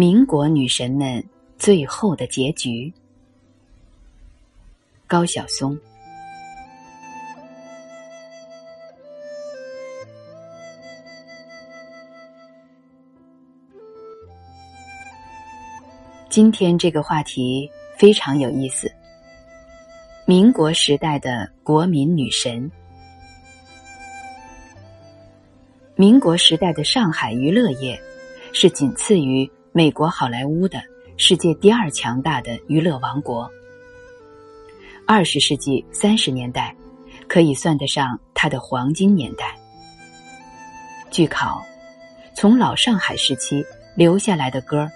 民国女神们最后的结局。高晓松。今天这个话题非常有意思。民国时代的国民女神，民国时代的上海娱乐业是仅次于美国好莱坞的世界第二强大的娱乐王国。二十世纪三十年代可以算得上它的黄金年代。据考，从老上海时期留下来的歌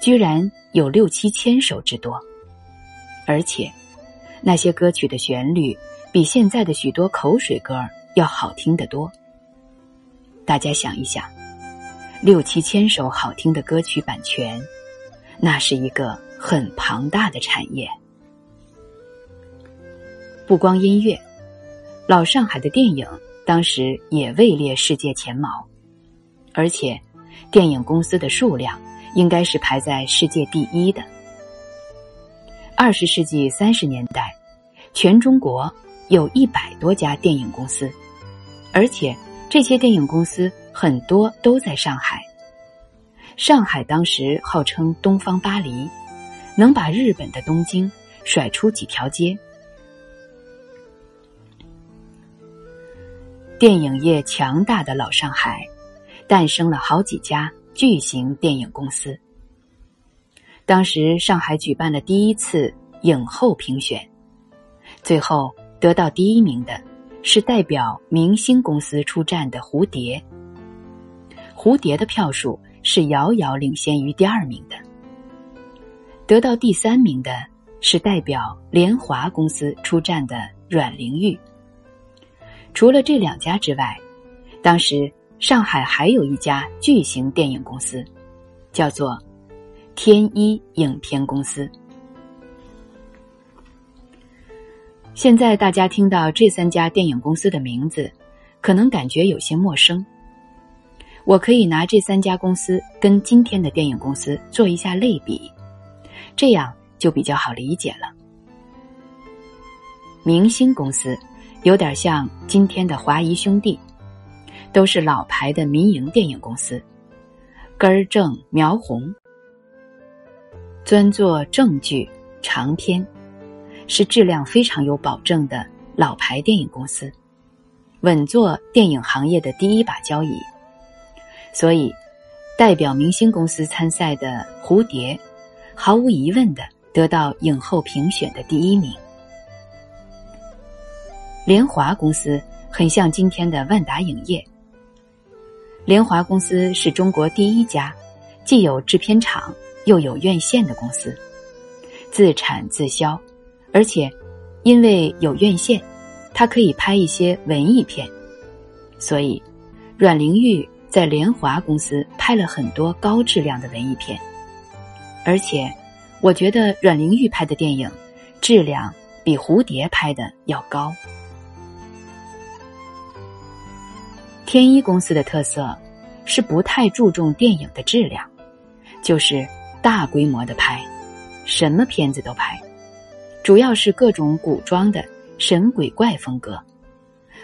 居然。有六七千首之多，而且那些歌曲的旋律比现在的许多口水歌要好听得多。大家想一想，六七千首好听的歌曲版权，那是一个很庞大的产业。不光音乐，老上海的电影当时也位列世界前茅，而且电影公司的数量。应该是排在世界第一的。二十世纪三十年代，全中国有一百多家电影公司，而且这些电影公司很多都在上海。上海当时号称“东方巴黎”，能把日本的东京甩出几条街。电影业强大的老上海，诞生了好几家。巨型电影公司。当时上海举办了第一次影后评选，最后得到第一名的是代表明星公司出战的蝴蝶。蝴蝶的票数是遥遥领先于第二名的。得到第三名的是代表联华公司出战的阮玲玉。除了这两家之外，当时。上海还有一家巨型电影公司，叫做天一影片公司。现在大家听到这三家电影公司的名字，可能感觉有些陌生。我可以拿这三家公司跟今天的电影公司做一下类比，这样就比较好理解了。明星公司有点像今天的华谊兄弟。都是老牌的民营电影公司，根儿正苗红，专做正剧长篇，是质量非常有保证的老牌电影公司，稳坐电影行业的第一把交椅。所以，代表明星公司参赛的蝴蝶，毫无疑问的得到影后评选的第一名。联华公司很像今天的万达影业。联华公司是中国第一家既有制片厂又有院线的公司，自产自销，而且因为有院线，它可以拍一些文艺片，所以阮玲玉在联华公司拍了很多高质量的文艺片，而且我觉得阮玲玉拍的电影质量比蝴蝶拍的要高。天一公司的特色是不太注重电影的质量，就是大规模的拍，什么片子都拍，主要是各种古装的神鬼怪风格，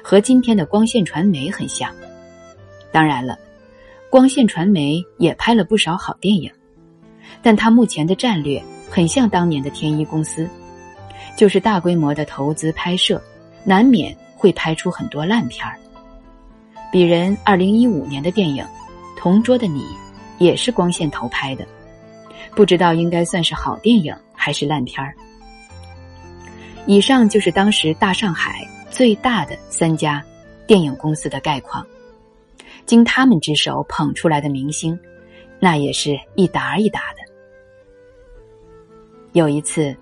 和今天的光线传媒很像。当然了，光线传媒也拍了不少好电影，但他目前的战略很像当年的天一公司，就是大规模的投资拍摄，难免会拍出很多烂片儿。鄙人二零一五年的电影《同桌的你》也是光线投拍的，不知道应该算是好电影还是烂片儿。以上就是当时大上海最大的三家电影公司的概况，经他们之手捧出来的明星，那也是一打一打的。有一次，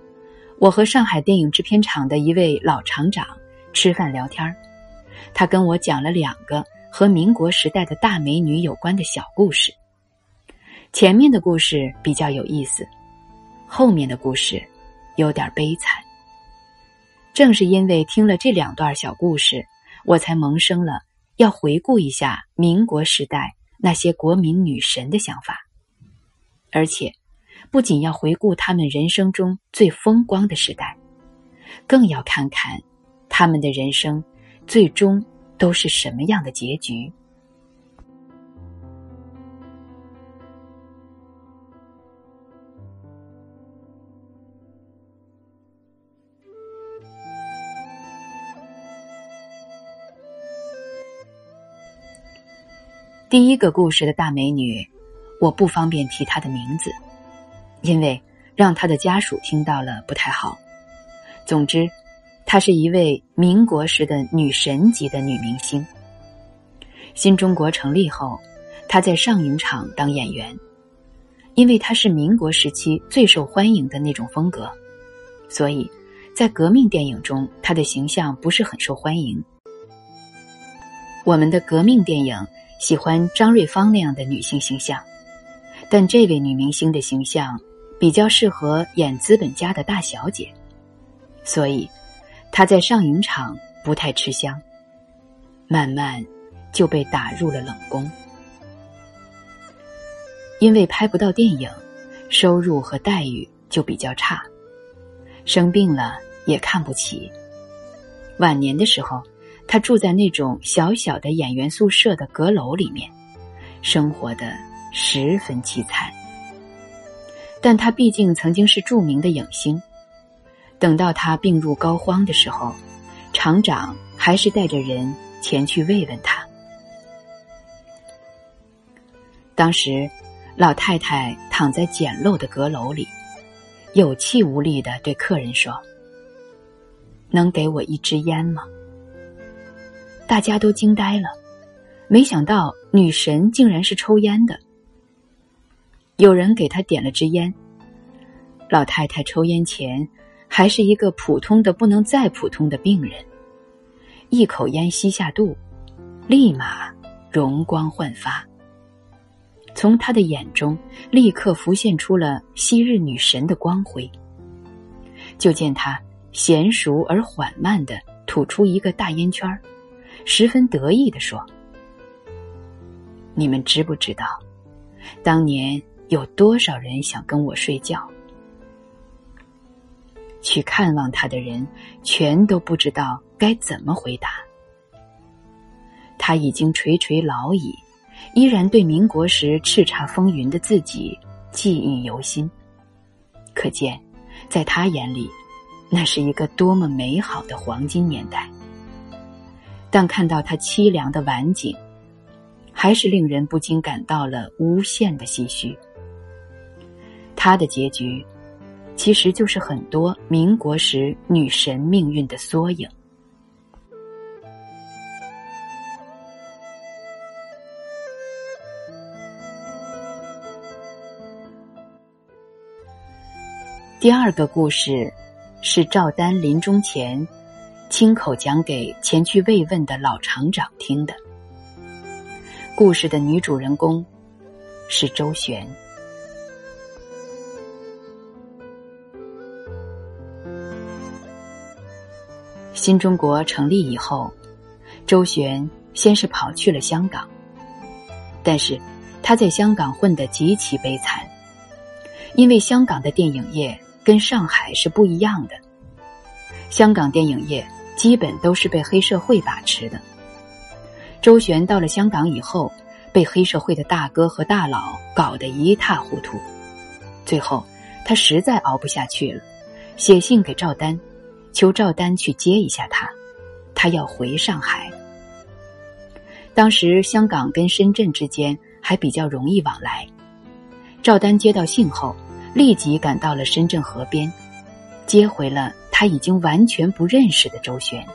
我和上海电影制片厂的一位老厂长吃饭聊天他跟我讲了两个。和民国时代的大美女有关的小故事，前面的故事比较有意思，后面的故事有点悲惨。正是因为听了这两段小故事，我才萌生了要回顾一下民国时代那些国民女神的想法。而且不仅要回顾他们人生中最风光的时代，更要看看他们的人生最终都是什么样的结局。第一个故事的大美女，我不方便提她的名字，因为让她的家属听到了不太好。总之，她是一位民国时的女神级的女明星。新中国成立后，她在上影厂当演员，因为她是民国时期最受欢迎的那种风格，所以在革命电影中，她的形象不是很受欢迎。我们的革命电影。喜欢张瑞芳那样的女性形象，但这位女明星的形象比较适合演资本家的大小姐，所以她在上影厂不太吃香，慢慢就被打入了冷宫。因为拍不到电影，收入和待遇就比较差，生病了也看不起。晚年的时候。他住在那种小小的演员宿舍的阁楼里面，生活的十分凄惨。但他毕竟曾经是著名的影星。等到他病入膏肓的时候，厂长还是带着人前去慰问他。当时，老太太躺在简陋的阁楼里，有气无力的对客人说：“能给我一支烟吗？”大家都惊呆了，没想到女神竟然是抽烟的。有人给她点了支烟。老太太抽烟前还是一个普通的不能再普通的病人，一口烟吸下肚，立马容光焕发。从她的眼中立刻浮现出了昔日女神的光辉。就见她娴熟而缓慢的吐出一个大烟圈儿。十分得意的说：“你们知不知道，当年有多少人想跟我睡觉？去看望他的人，全都不知道该怎么回答。他已经垂垂老矣，依然对民国时叱咤风云的自己记忆犹新。可见，在他眼里，那是一个多么美好的黄金年代。”但看到他凄凉的晚景，还是令人不禁感到了无限的唏嘘。他的结局，其实就是很多民国时女神命运的缩影。第二个故事，是赵丹临终前。亲口讲给前去慰问的老厂长听的。故事的女主人公是周旋。新中国成立以后，周旋先是跑去了香港，但是他在香港混得极其悲惨，因为香港的电影业跟上海是不一样的，香港电影业。基本都是被黑社会把持的。周旋到了香港以后，被黑社会的大哥和大佬搞得一塌糊涂。最后，他实在熬不下去了，写信给赵丹，求赵丹去接一下他，他要回上海。当时香港跟深圳之间还比较容易往来。赵丹接到信后，立即赶到了深圳河边，接回了。他已经完全不认识的周旋。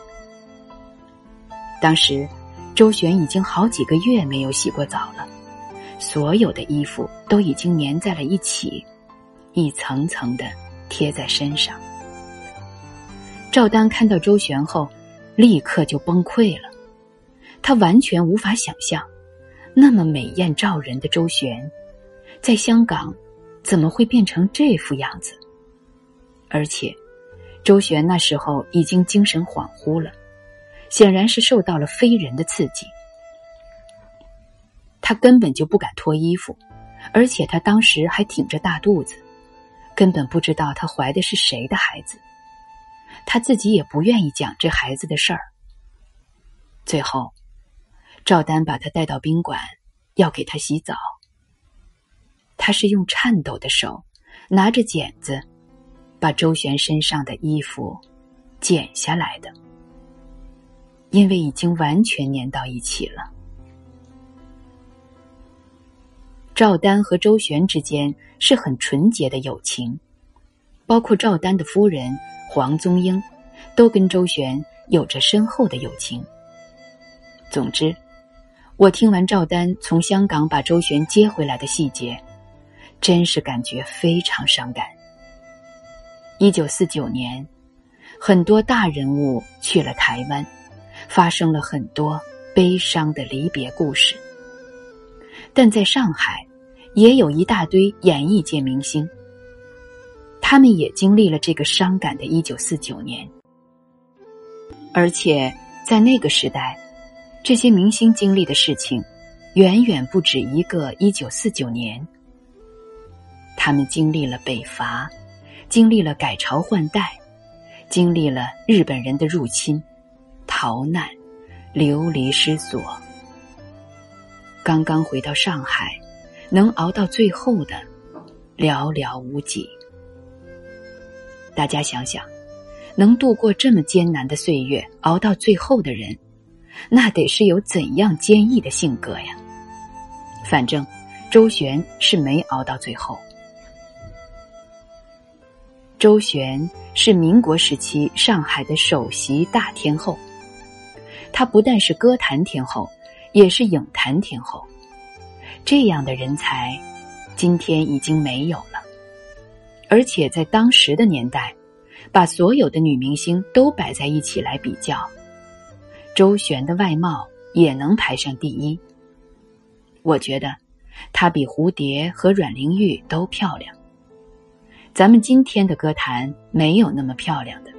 当时，周旋已经好几个月没有洗过澡了，所有的衣服都已经粘在了一起，一层层的贴在身上。赵丹看到周旋后，立刻就崩溃了。他完全无法想象，那么美艳照人的周旋，在香港怎么会变成这副样子？而且。周旋那时候已经精神恍惚了，显然是受到了非人的刺激。他根本就不敢脱衣服，而且他当时还挺着大肚子，根本不知道她怀的是谁的孩子。她自己也不愿意讲这孩子的事儿。最后，赵丹把他带到宾馆，要给他洗澡。他是用颤抖的手拿着剪子，把周旋身上的衣服剪下来的，因为已经完全粘到一起了。赵丹和周旋之间是很纯洁的友情，包括赵丹的夫人黄宗英，都跟周旋有着深厚的友情。总之，我听完赵丹从香港把周旋接回来的细节，真是感觉非常伤感。一九四九年，很多大人物去了台湾，发生了很多悲伤的离别故事，但在上海。也有一大堆演艺界明星，他们也经历了这个伤感的1949年，而且在那个时代，这些明星经历的事情远远不止一个1949年。他们经历了北伐，经历了改朝换代，经历了日本人的入侵、逃难、流离失所，刚刚回到上海。能熬到最后的，寥寥无几。大家想想，能度过这么艰难的岁月，熬到最后的人，那得是有怎样坚毅的性格呀？反正周旋是没熬到最后。周璇是民国时期上海的首席大天后，她不但是歌坛天后，也是影坛天后。这样的人才，今天已经没有了。而且在当时的年代，把所有的女明星都摆在一起来比较，周璇的外貌也能排上第一。我觉得她比蝴蝶和阮玲玉都漂亮。咱们今天的歌坛没有那么漂亮的，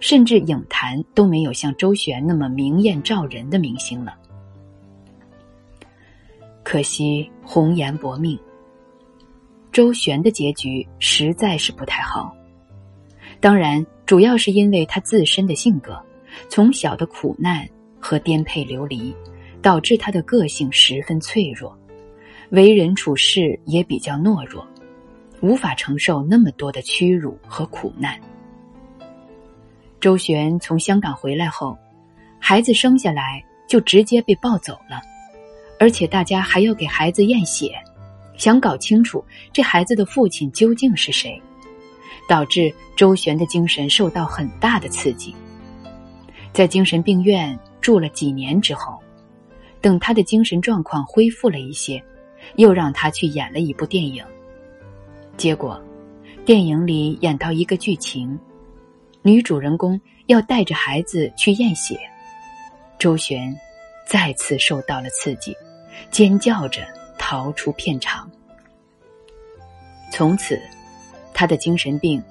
甚至影坛都没有像周旋那么明艳照人的明星了。可惜红颜薄命，周旋的结局实在是不太好。当然，主要是因为他自身的性格，从小的苦难和颠沛流离，导致他的个性十分脆弱，为人处事也比较懦弱，无法承受那么多的屈辱和苦难。周旋从香港回来后，孩子生下来就直接被抱走了。而且大家还要给孩子验血，想搞清楚这孩子的父亲究竟是谁，导致周旋的精神受到很大的刺激。在精神病院住了几年之后，等他的精神状况恢复了一些，又让他去演了一部电影。结果，电影里演到一个剧情，女主人公要带着孩子去验血，周旋再次受到了刺激。尖叫着逃出片场，从此，他的精神病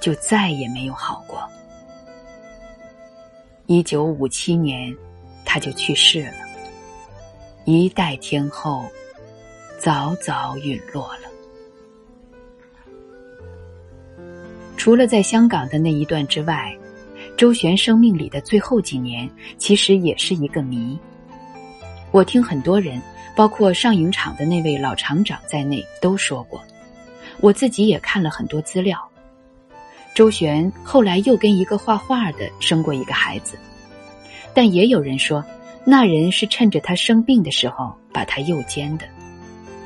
就再也没有好过。一九五七年，他就去世了，一代天后早早陨落了。除了在香港的那一段之外，周旋生命里的最后几年，其实也是一个谜。我听很多人，包括上影厂的那位老厂长在内都说过，我自己也看了很多资料。周旋后来又跟一个画画的生过一个孩子，但也有人说，那人是趁着他生病的时候把他诱奸的，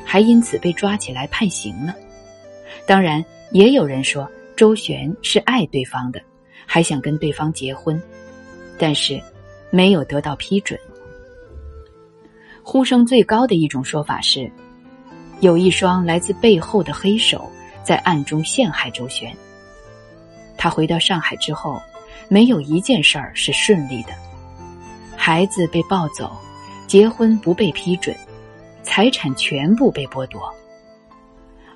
还因此被抓起来判刑了。当然，也有人说周旋是爱对方的，还想跟对方结婚，但是没有得到批准。呼声最高的一种说法是，有一双来自背后的黑手在暗中陷害周旋。他回到上海之后，没有一件事儿是顺利的，孩子被抱走，结婚不被批准，财产全部被剥夺。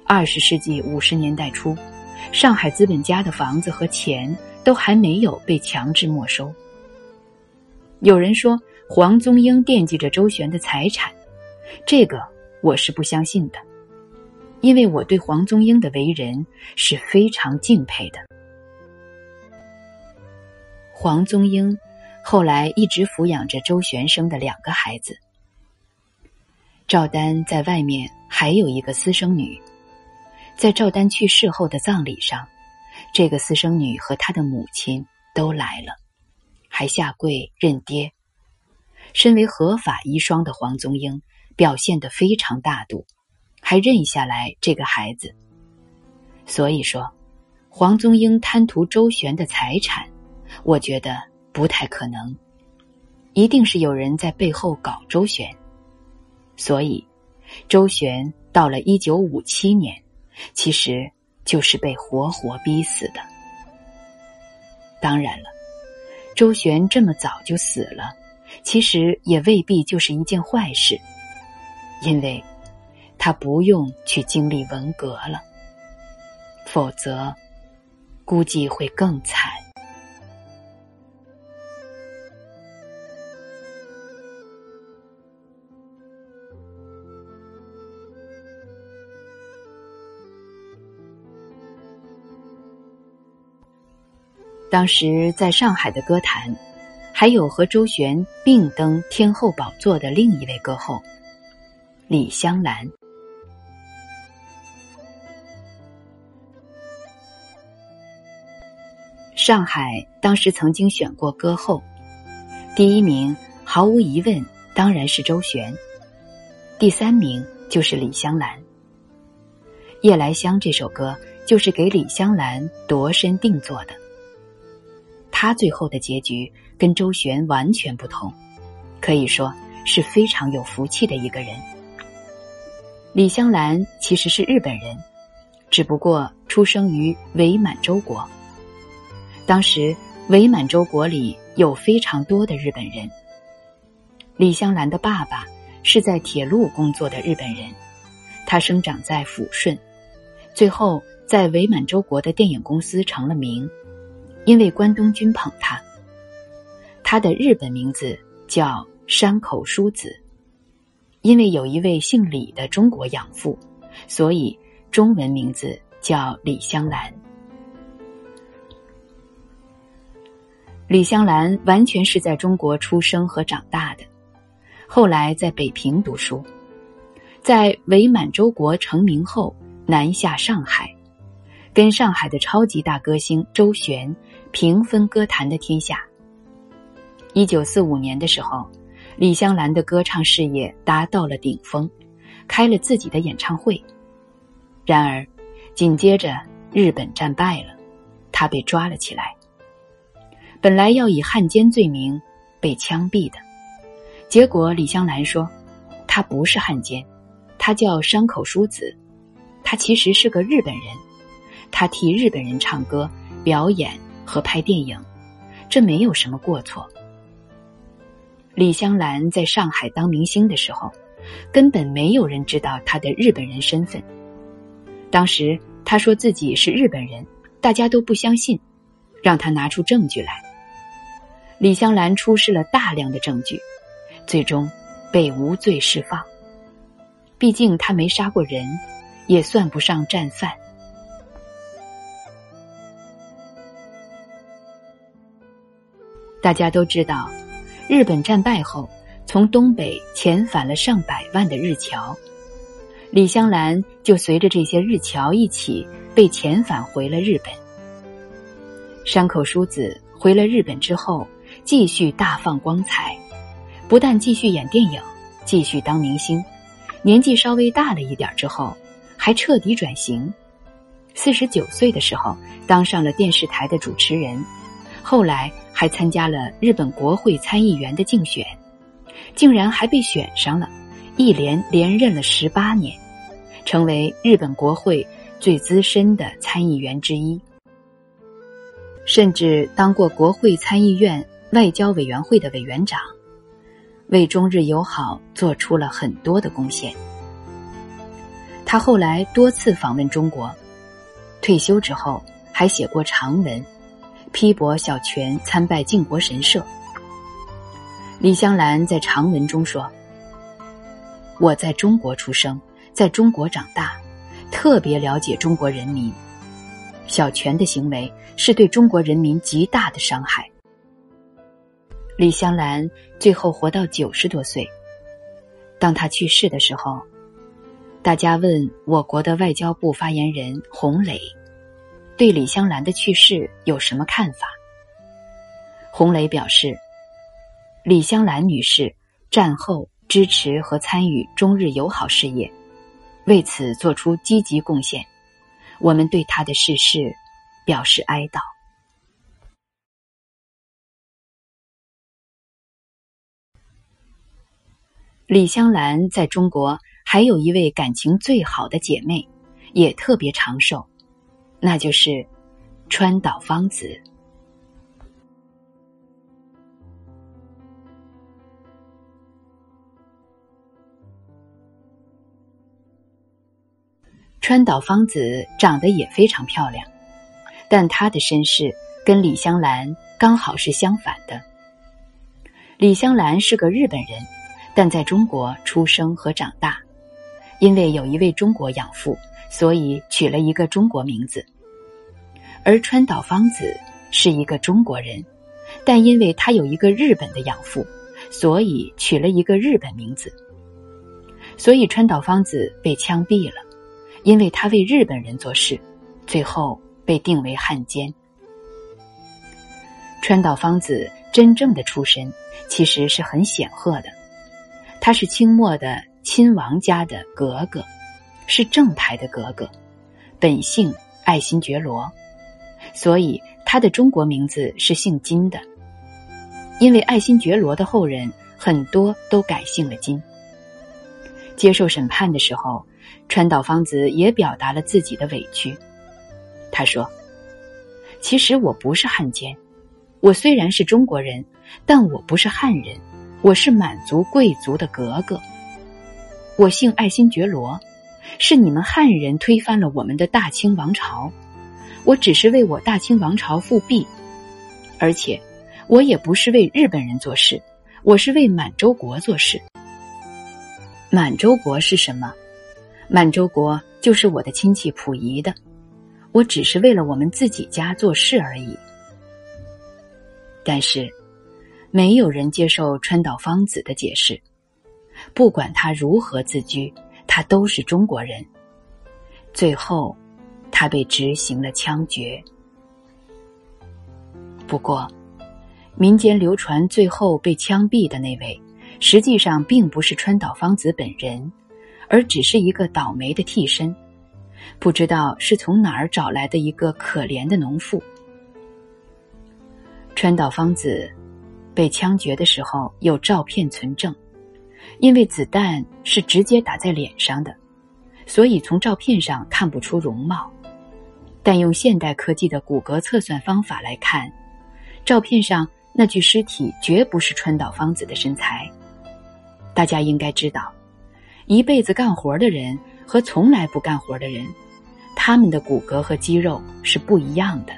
二十世纪五十年代初，上海资本家的房子和钱都还没有被强制没收。有人说。黄宗英惦记着周旋的财产，这个我是不相信的。因为我对黄宗英的为人是非常敬佩的。黄宗英后来一直抚养着周旋生的两个孩子。赵丹在外面还有一个私生女，在赵丹去世后的葬礼上，这个私生女和她的母亲都来了，还下跪认爹。身为合法遗孀的黄宗英表现得非常大度，还认下来这个孩子。所以说，黄宗英贪图周旋的财产，我觉得不太可能，一定是有人在背后搞周旋。所以，周旋到了一九五七年，其实就是被活活逼死的。当然了，周旋这么早就死了。其实也未必就是一件坏事，因为他不用去经历文革了，否则估计会更惨。当时在上海的歌坛。还有和周璇并登天后宝座的另一位歌后李香兰。上海当时曾经选过歌后，第一名毫无疑问当然是周璇，第三名就是李香兰。《夜来香》这首歌就是给李香兰度身定做的。他最后的结局跟周旋完全不同，可以说是非常有福气的一个人。李香兰其实是日本人，只不过出生于伪满洲国。当时伪满洲国里有非常多的日本人。李香兰的爸爸是在铁路工作的日本人，他生长在抚顺，最后在伪满洲国的电影公司成了名。因为关东军捧他，他的日本名字叫山口淑子。因为有一位姓李的中国养父，所以中文名字叫李香兰。李香兰完全是在中国出生和长大的，后来在北平读书，在伪满洲国成名后南下上海，跟上海的超级大歌星周璇。平分歌坛的天下。一九四五年的时候，李香兰的歌唱事业达到了顶峰，开了自己的演唱会。然而，紧接着日本战败了，她被抓了起来。本来要以汉奸罪名被枪毙的，结果李香兰说：“她不是汉奸，她叫山口淑子，她其实是个日本人，她替日本人唱歌表演。”和拍电影，这没有什么过错。李香兰在上海当明星的时候，根本没有人知道她的日本人身份。当时她说自己是日本人，大家都不相信，让她拿出证据来。李香兰出示了大量的证据，最终被无罪释放。毕竟她没杀过人，也算不上战犯。大家都知道，日本战败后，从东北遣返了上百万的日侨，李香兰就随着这些日侨一起被遣返回了日本。山口淑子回了日本之后，继续大放光彩，不但继续演电影，继续当明星，年纪稍微大了一点之后，还彻底转型，四十九岁的时候当上了电视台的主持人。后来还参加了日本国会参议员的竞选，竟然还被选上了，一连连任了十八年，成为日本国会最资深的参议员之一，甚至当过国会参议院外交委员会的委员长，为中日友好做出了很多的贡献。他后来多次访问中国，退休之后还写过长文。批驳小泉参拜靖国神社。李香兰在长文中说：“我在中国出生，在中国长大，特别了解中国人民。小泉的行为是对中国人民极大的伤害。李香兰最后活到九十多岁，当她去世的时候，大家问我国的外交部发言人洪磊，对李香兰的去世有什么看法？洪磊表示，李香兰女士战后支持和参与中日友好事业，为此做出积极贡献。我们对她的逝世表示哀悼。李香兰在中国还有一位感情最好的姐妹，也特别长寿，那就是川岛芳子。川岛芳子长得也非常漂亮，但她的身世跟李香兰刚好是相反的。李香兰是个日本人。但在中国出生和长大，因为有一位中国养父，所以取了一个中国名字。而川岛芳子是一个中国人，但因为她有一个日本的养父，所以取了一个日本名字。所以川岛芳子被枪毙了，因为他为日本人做事，最后被定为汉奸。川岛芳子真正的出身其实是很显赫的。他是清末的亲王家的格格，是正牌的格格，本姓爱新觉罗，所以他的中国名字是姓金的。因为爱新觉罗的后人很多都改姓了金。接受审判的时候，川岛芳子也表达了自己的委屈。他说：“其实我不是汉奸，我虽然是中国人，但我不是汉人。”我是满族贵族的格格，我姓爱新觉罗，是你们汉人推翻了我们的大清王朝，我只是为我大清王朝复辟，而且我也不是为日本人做事，我是为满洲国做事。满洲国是什么？满洲国就是我的亲戚溥仪的，我只是为了我们自己家做事而已。但是。没有人接受川岛芳子的解释，不管他如何自居，他都是中国人。最后，他被执行了枪决。不过，民间流传最后被枪毙的那位，实际上并不是川岛芳子本人，而只是一个倒霉的替身，不知道是从哪儿找来的一个可怜的农妇。川岛芳子。被枪决的时候有照片存证，因为子弹是直接打在脸上的，所以从照片上看不出容貌。但用现代科技的骨骼测算方法来看，照片上那具尸体绝不是川岛芳子的身材。大家应该知道，一辈子干活的人和从来不干活的人，他们的骨骼和肌肉是不一样的。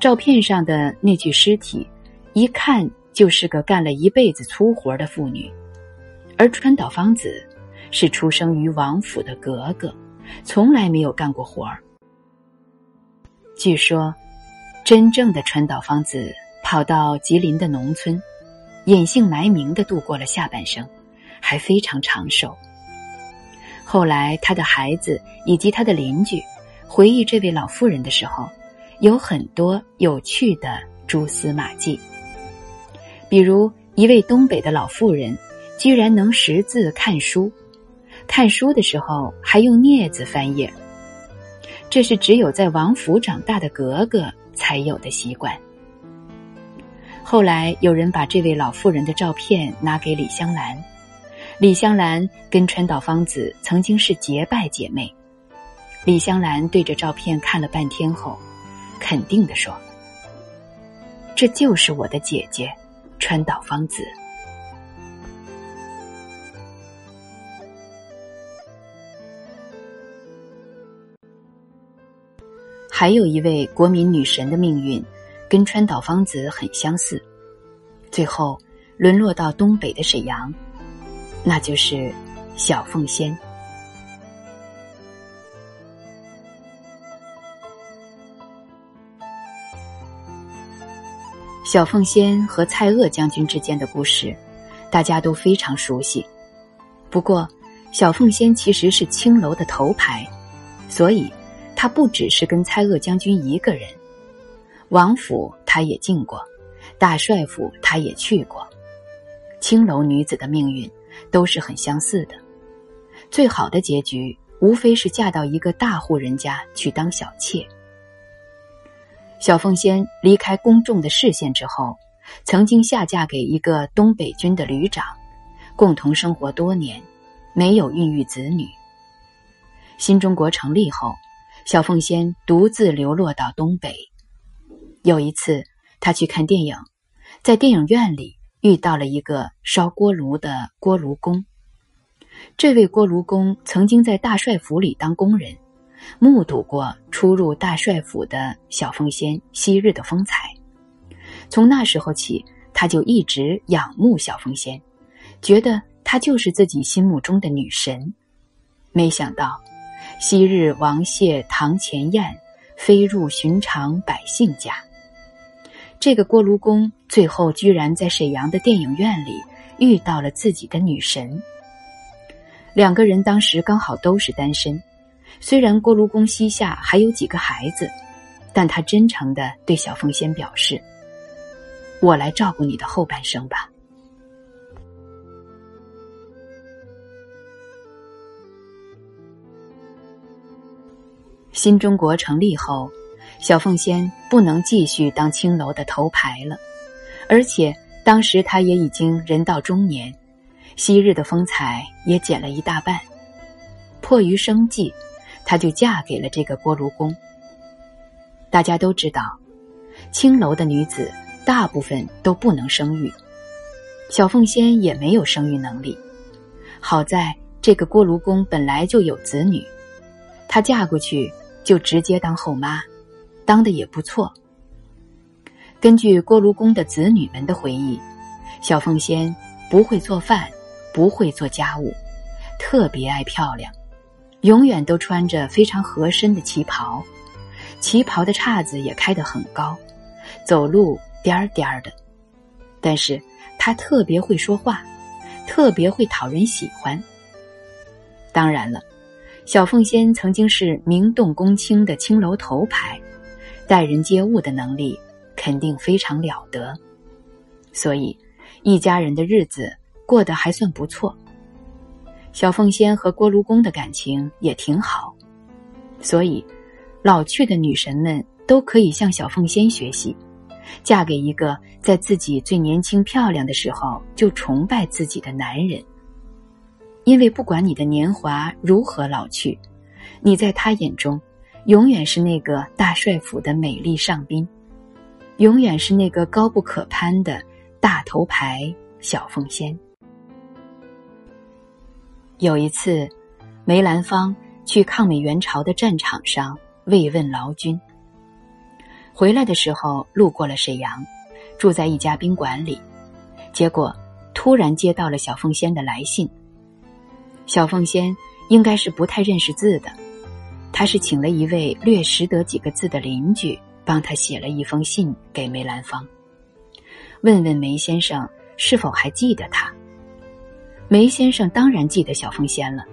照片上的那具尸体。一看就是个干了一辈子粗活的妇女，而川岛芳子是出生于王府的格格，从来没有干过活儿。据说，真正的川岛芳子跑到吉林的农村，隐姓埋名的度过了下半生，还非常长寿。后来，他的孩子以及他的邻居回忆这位老妇人的时候，有很多有趣的蛛丝马迹。比如一位东北的老妇人，居然能识字看书，看书的时候还用镊子翻页。这是只有在王府长大的格格才有的习惯。后来有人把这位老妇人的照片拿给李香兰，李香兰跟川岛芳子曾经是结拜姐妹。李香兰对着照片看了半天后，肯定的说：“这就是我的姐姐。”川岛芳子，还有一位国民女神的命运跟川岛芳子很相似。最后沦落到东北的沈阳那就是小凤仙。小凤仙和蔡锷将军之间的故事大家都非常熟悉。不过小凤仙其实是青楼的头牌所以他不只是跟蔡锷将军一个人。王府他也进过，大帅府他也去过。青楼女子的命运都是很相似的，最好的结局无非是嫁到一个大户人家去当小妾。小凤仙离开公众的视线之后，曾经下嫁给一个东北军的旅长，共同生活多年，没有孕育子女。新中国成立后，小凤仙独自流落到东北。有一次，他去看电影，在电影院里遇到了一个烧锅炉的锅炉工。这位锅炉工曾经在大帅府里当工人。目睹过出入大帅府的小凤仙昔日的风采，从那时候起，他就一直仰慕小凤仙，觉得她就是自己心目中的女神。没想到，昔日王谢堂前燕，飞入寻常百姓家。这个锅炉工最后居然在沈阳的电影院里遇到了自己的女神。两个人当时刚好都是单身。虽然锅炉工膝下还有几个孩子，但他真诚的对小凤仙表示：“我来照顾你的后半生吧。”新中国成立后，小凤仙不能继续当青楼的头牌了，而且当时她也已经人到中年，昔日的风采也减了一大半，迫于生计。她就嫁给了这个锅炉工。大家都知道，青楼的女子大部分都不能生育，小凤仙也没有生育能力。好在这个锅炉工本来就有子女，她嫁过去就直接当后妈，当的也不错。根据锅炉工的子女们的回忆，小凤仙不会做饭，不会做家务，特别爱漂亮。永远都穿着非常合身的旗袍，旗袍的叉子也开得很高，走路颠儿颠儿的。但是她特别会说话，特别会讨人喜欢。当然了，小凤仙曾经是名动公卿的青楼头牌，待人接物的能力肯定非常了得，所以一家人的日子过得还算不错。小凤仙和锅炉工的感情也挺好，所以老去的女神们都可以向小凤仙学习，嫁给一个在自己最年轻漂亮的时候就崇拜自己的男人。因为不管你的年华如何老去，你在他眼中永远是那个大帅府的美丽上宾，永远是那个高不可攀的大头牌小凤仙。有一次，梅兰芳去抗美援朝的战场上慰问劳军。回来的时候路过了沈阳，住在一家宾馆里，结果突然接到了小凤仙的来信。小凤仙应该是不太认识字的，他是请了一位略识得几个字的邻居帮他写了一封信给梅兰芳，问问梅先生是否还记得他。梅先生当然记得小凤仙了，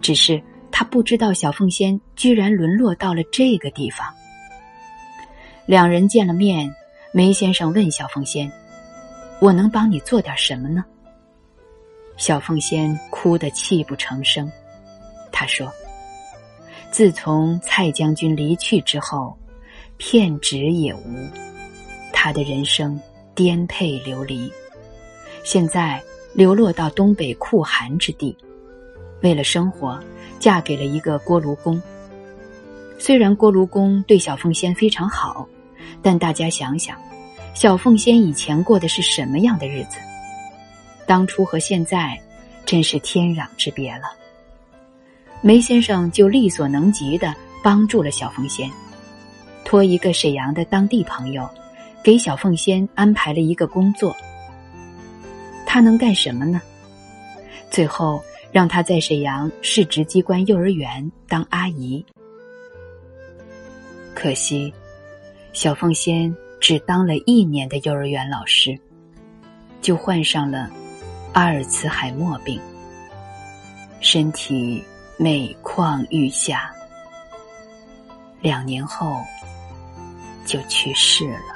只是他不知道小凤仙居然沦落到了这个地方。两人见了面，梅先生问小凤仙：“我能帮你做点什么呢？”小凤仙哭得泣不成声。他说：“自从蔡将军离去之后，片纸也无，他的人生颠沛流离。现在。”流落到东北酷寒之地，为了生活，嫁给了一个锅炉工。虽然锅炉工对小凤仙非常好，但大家想想，小凤仙以前过的是什么样的日子？当初和现在，真是天壤之别了。梅先生就力所能及的帮助了小凤仙，托一个沈阳的当地朋友，给小凤仙安排了一个工作。他能干什么呢？最后让他在沈阳市直机关幼儿园当阿姨。可惜，小凤仙只当了一年的幼儿园老师，就患上了阿尔茨海默病，身体每况愈下，两年后就去世了。